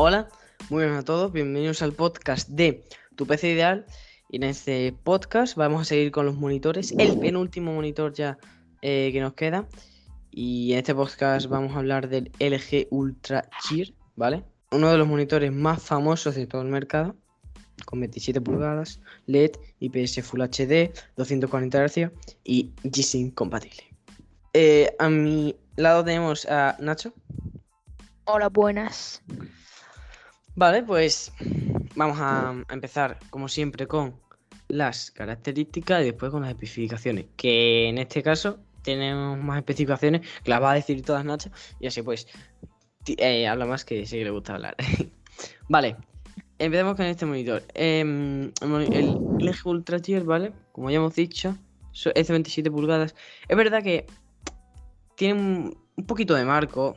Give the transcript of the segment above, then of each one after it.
Hola, muy buenas a todos, bienvenidos al podcast de Tu PC Ideal. Y en este podcast vamos a seguir con los monitores, el penúltimo monitor ya eh, que nos queda. Y en este podcast vamos a hablar del LG Ultra Cheer, ¿vale? Uno de los monitores más famosos de todo el mercado, con 27 pulgadas, LED, IPS Full HD, 240 Hz y G-Sync compatible. Eh, a mi lado tenemos a Nacho. Hola, buenas. Vale, pues vamos a, empezar como siempre con las características y después con las especificaciones. Que en este caso tenemos más especificaciones que las va a decir todas Nacho. Y así pues eh, habla más que sí que le gusta hablar. vale, empecemos con este monitor. Em, el LG Ultra Tier, ¿vale? Como ya hemos dicho, es de 27 pulgadas. Es verdad que tiene un poquito de marco,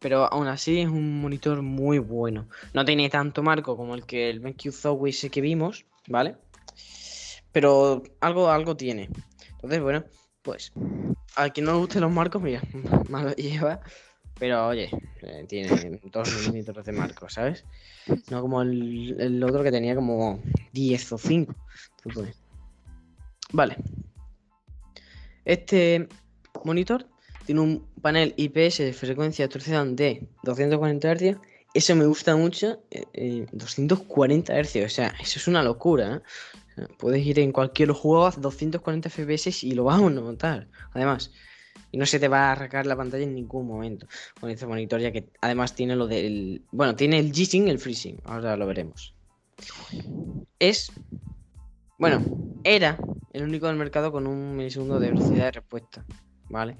pero aún así es un monitor muy bueno. No tiene tanto marco como el que el BenQ Zowie ese que vimos, ¿vale? Pero algo, algo tiene. Entonces, bueno, pues a quien no le gusten los marcos, mira, más lo lleva. Pero oye, eh, tiene 2 milímetros de marco, ¿sabes? No como el, el otro que tenía como 10 o 5. Entonces, Vale. Este monitor tiene un panel IPS de frecuencia de torsión de 240 Hz. Eso me gusta mucho. eh, eh, 240 Hz, o sea, eso es una locura. ¿eh? Puedes ir en cualquier juego a 240 FPS y lo vas a notar. Además, y no se te va a arrancar la pantalla en ningún momento con este monitor, ya que además tiene lo del. Bueno, tiene el G-Sync el FreeSync. Ahora lo veremos. Es. Bueno, era el único del mercado con un milisegundo de velocidad de respuesta. ¿Vale?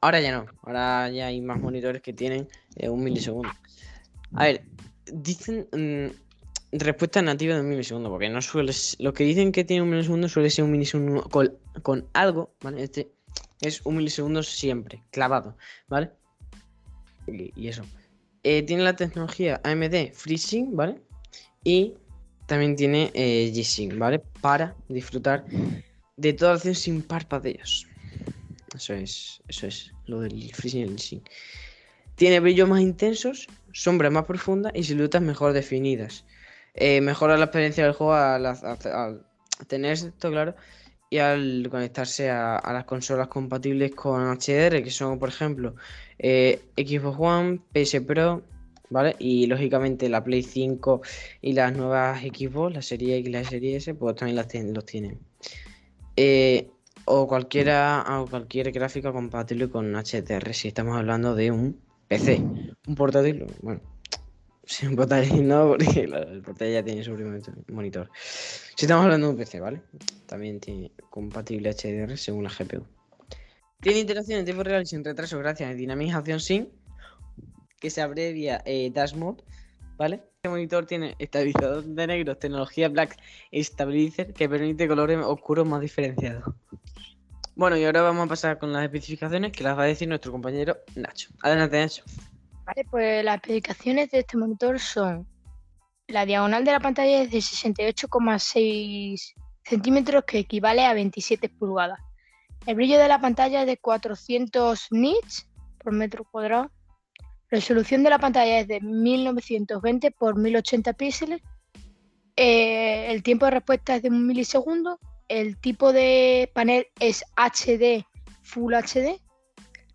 Ahora ya no. Ahora ya hay más monitores que tienen eh, un milisegundo. A ver, dicen mm, respuesta nativa de un milisegundo, porque no suele Lo que dicen que tiene un milisegundo suele ser un milisegundo con, algo, ¿vale? Este es un milisegundo siempre, clavado, ¿vale? Y, eso. Eh, tiene la tecnología AMD FreeSync, ¿vale? Y también tiene eh, G-Sync, ¿vale? Para disfrutar de toda la acción sin parpadeos. Eso es, eso es lo del el G-Sync. Tiene brillos más intensos, sombras más profundas y siluetas mejor definidas. Eh, mejora la experiencia del juego al, tener esto claro y al conectarse a, las consolas compatibles con HDR, que son, por ejemplo, eh, Xbox One, PS Pro, ¿vale? Y lógicamente la Play 5 y las nuevas Xbox, la serie X y la serie S, pues también las los tienen. Eh, o cualquiera, o cualquier gráfica compatible con HDR, si estamos hablando de un PC. Un portátil, bueno, sí, un portátil no, porque el portátil ya tiene su propio monitor. Si estamos hablando de un PC, ¿vale? También tiene compatible HDR según la GPU. Tiene interacción en tiempo real y sin retraso gracias a dinamización SYNC, que se abrevia eh, Dash Mode, ¿vale? Este monitor tiene estabilizador de negros, tecnología Black Stabilizer, que permite colores oscuros más diferenciados. Bueno, y ahora vamos a pasar con las especificaciones que las va a decir nuestro compañero Nacho. Adelante, Nacho. Vale, pues las especificaciones de este monitor son la diagonal de la pantalla es de 68,6 centímetros, que equivale a 27 pulgadas. El brillo de la pantalla es de 400 nits por metro cuadrado. Resolución de la pantalla es de 1920 por 1080 píxeles. Eh, el tiempo de respuesta es de un milisegundo. El tipo de panel es HD, Full HD.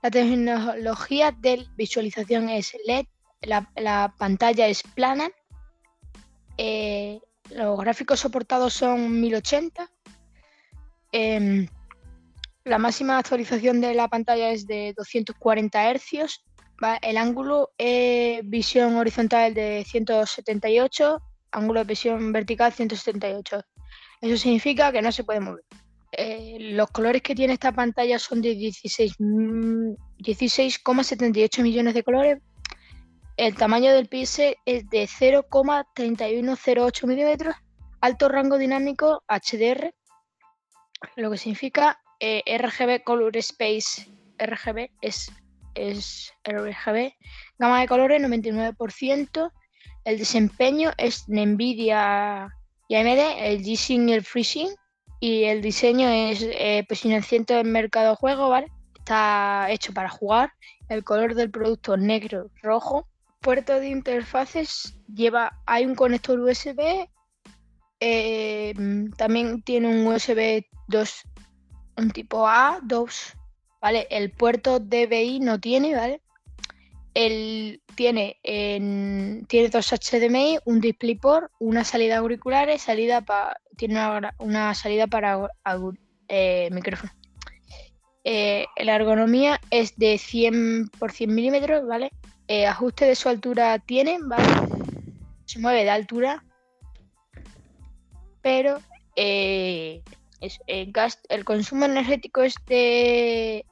La tecnología de visualización es LED, la, la pantalla es plana, eh, los gráficos soportados son 1080, em, la máxima actualización de la pantalla es de 240 Hz. El ángulo es visión horizontal de 178, ángulo de visión vertical 178. Eso significa que no se puede mover. Eh, los colores que tiene esta pantalla son de 16, mm, 16,78 millones de colores. El tamaño del píxel es de 0,3108 milímetros. Alto rango dinámico HDR, lo que significa eh, RGB Color Space. RGB es, es RGB. Gama de colores 99%. El desempeño es NVIDIA y AMD, el G-Sync y el FreeSync. Y el diseño es eh, posicionamiento del mercado juego, ¿vale? Está hecho para jugar. El color del producto negro, rojo. puerto de interfaces lleva, hay un conector USB, eh, también tiene un USB 2, un tipo A, 2, ¿vale? El puerto DVI no tiene, ¿vale? El, tiene, tiene dos HDMI, un DisplayPort, una salida auriculares, salida tiene una, salida para eh, micrófono. Eh, la ergonomía es de 100 por 100 milímetros, ¿vale? Eh, ajuste de su altura tiene, ¿vale? Se mueve de altura, pero el consumo energético es de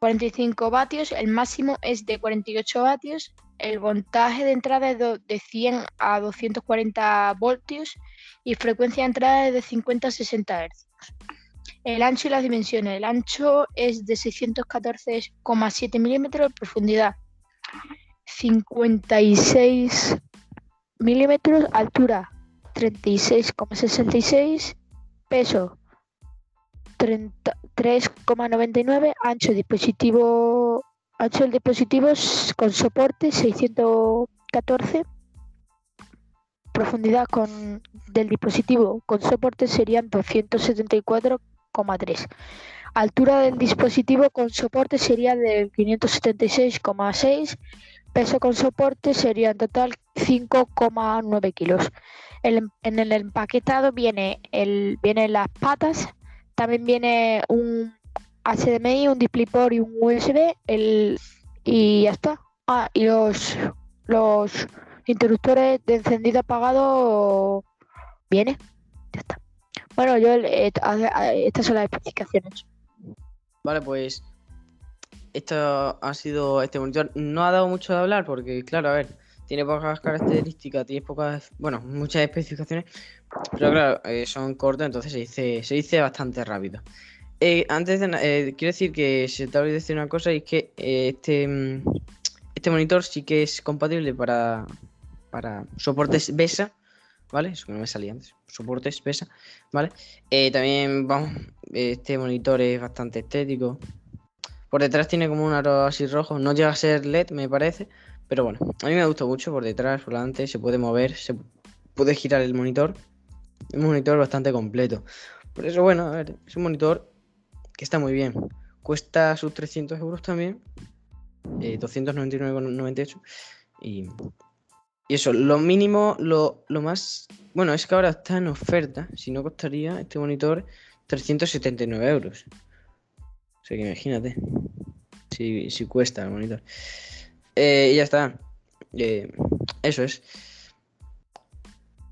45 vatios, el máximo es de 48 vatios, el voltaje de entrada es de 100 a 240 voltios y frecuencia de entrada es de 50 a 60 Hz. El ancho y las dimensiones. El ancho es de 614,7 milímetros, profundidad 56 milímetros, altura 36,66, peso 3,99, ancho dispositivo ancho del dispositivo con soporte 614 profundidad con del dispositivo con soporte serían 274,3 altura del dispositivo con soporte sería de 576,6 peso con soporte sería en total 5,9 kilos. En el empaquetado viene el viene las patas también viene un HDMI, un DisplayPort y un USB el, y ya está. Ah, y los, los interruptores de encendido apagado viene. Ya está. Bueno, yo eh, estas son las especificaciones. Vale, pues esto ha sido este monitor. No ha dado mucho de hablar porque, claro, a ver, tiene pocas características, tiene pocas, bueno, muchas especificaciones, pero claro, eh, son cortos, entonces se dice, se dice bastante rápido. Eh, antes de eh, quiero decir que se te olvidó decir una cosa y es que este, mm, este monitor sí que es compatible para, para soportes BESA, ¿vale? Eso que no me salía antes, soportes BESA, ¿vale? también, vamos, este monitor es bastante estético. Por detrás tiene como un aro así rojo, no llega a ser LED, me parece, pero bueno, a mí me gusta mucho por detrás, por delante, se puede mover, se puede girar el monitor. Un monitor bastante completo. Por eso, bueno, a ver, es un monitor que está muy bien. Cuesta sus 300 euros también. Eh, 299,98. Y, y eso, lo mínimo, lo, lo más... Bueno, es que ahora está en oferta. Si no costaría este monitor 379 euros. O sea que imagínate. Si, si cuesta el monitor. Eh, y ya está. Eh, eso es.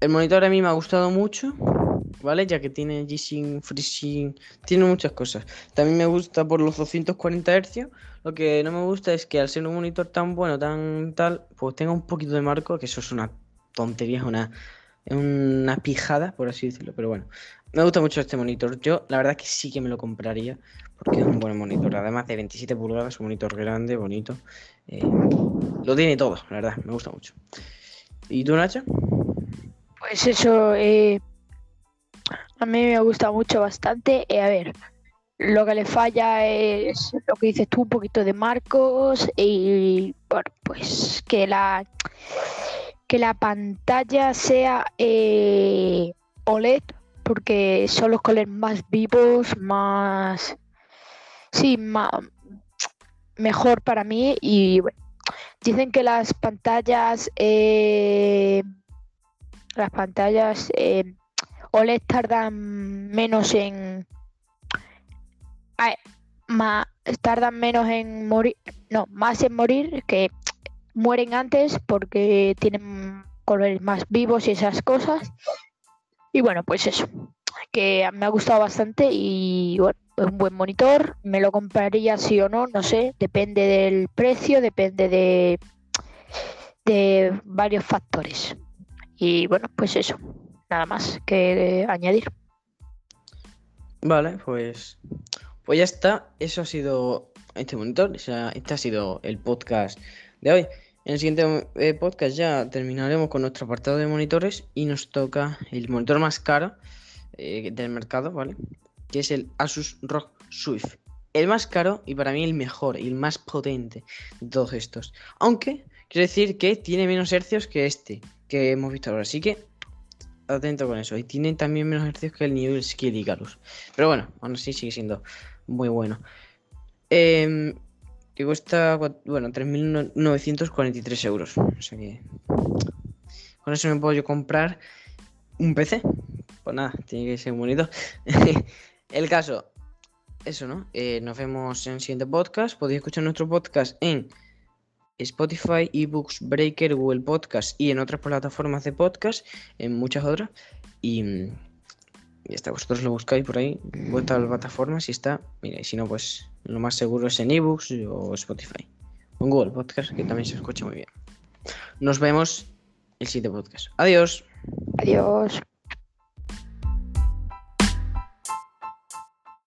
El monitor a mí me ha gustado mucho, ¿vale? Ya que tiene G-Sync, FreeSync, tiene muchas cosas. También me gusta por los 240 Hz. Lo que no me gusta es que al ser un monitor tan bueno, tan tal, pues tenga un poquito de marco, que eso es una tontería, es una, una pijada, por así decirlo. Pero bueno, me gusta mucho este monitor. Yo, la verdad, que sí que me lo compraría, porque es un buen monitor. Además de 27 pulgadas, un monitor grande, bonito. Eh, lo tiene todo, la verdad, me gusta mucho. ¿Y tú, Nacha? Pues eso, eh, a mí me gusta mucho bastante. Eh, a ver, lo que le falla es lo que dices tú, un poquito de marcos y bueno, pues que la que la pantalla sea OLED porque son los colores más vivos, más sí, más, mejor para mí. Y bueno, dicen que las pantallas eh, las pantallas eh, OLED tardan menos en más, tardan menos en morir no más en morir que mueren antes porque tienen colores más vivos y esas cosas y bueno pues eso que me ha gustado bastante y bueno un buen monitor. Me lo compraría sí o no, no sé. Depende del precio, depende de, de varios factores. Y bueno, pues eso. Nada más que añadir. Vale, pues, pues ya está. Eso ha sido este monitor. este ha sido el podcast de hoy. En el siguiente eh, podcast ya terminaremos con nuestro apartado de monitores y nos toca el monitor más caro eh, del mercado, ¿vale? que es el Asus ROG Swift. El más caro y para mí el mejor y el más potente de todos estos. Aunque quiero decir que tiene menos hercios que este que hemos visto ahora. Así que atento con eso. Y tiene también menos hercios que el New Skill Icarus. Pero bueno, aún así sigue siendo muy bueno. Eh, que cuesta, bueno, 3.943 euros. O sea que con eso me puedo yo comprar un PC. Pues nada, tiene que ser bonito. el caso, eso, ¿no? Eh, nos vemos en el siguiente podcast. Podéis escuchar nuestro podcast en Spotify, eBooks, Breaker, Google Podcast y en otras plataformas de podcast, en muchas otras. Y, y está, vosotros lo buscáis por ahí, vuestras plataformas y está. Mira, y si no, pues lo más seguro es en eBooks o Spotify. O en Google Podcast, que también se escucha muy bien. Nos vemos el siguiente podcast. Adiós. Adiós.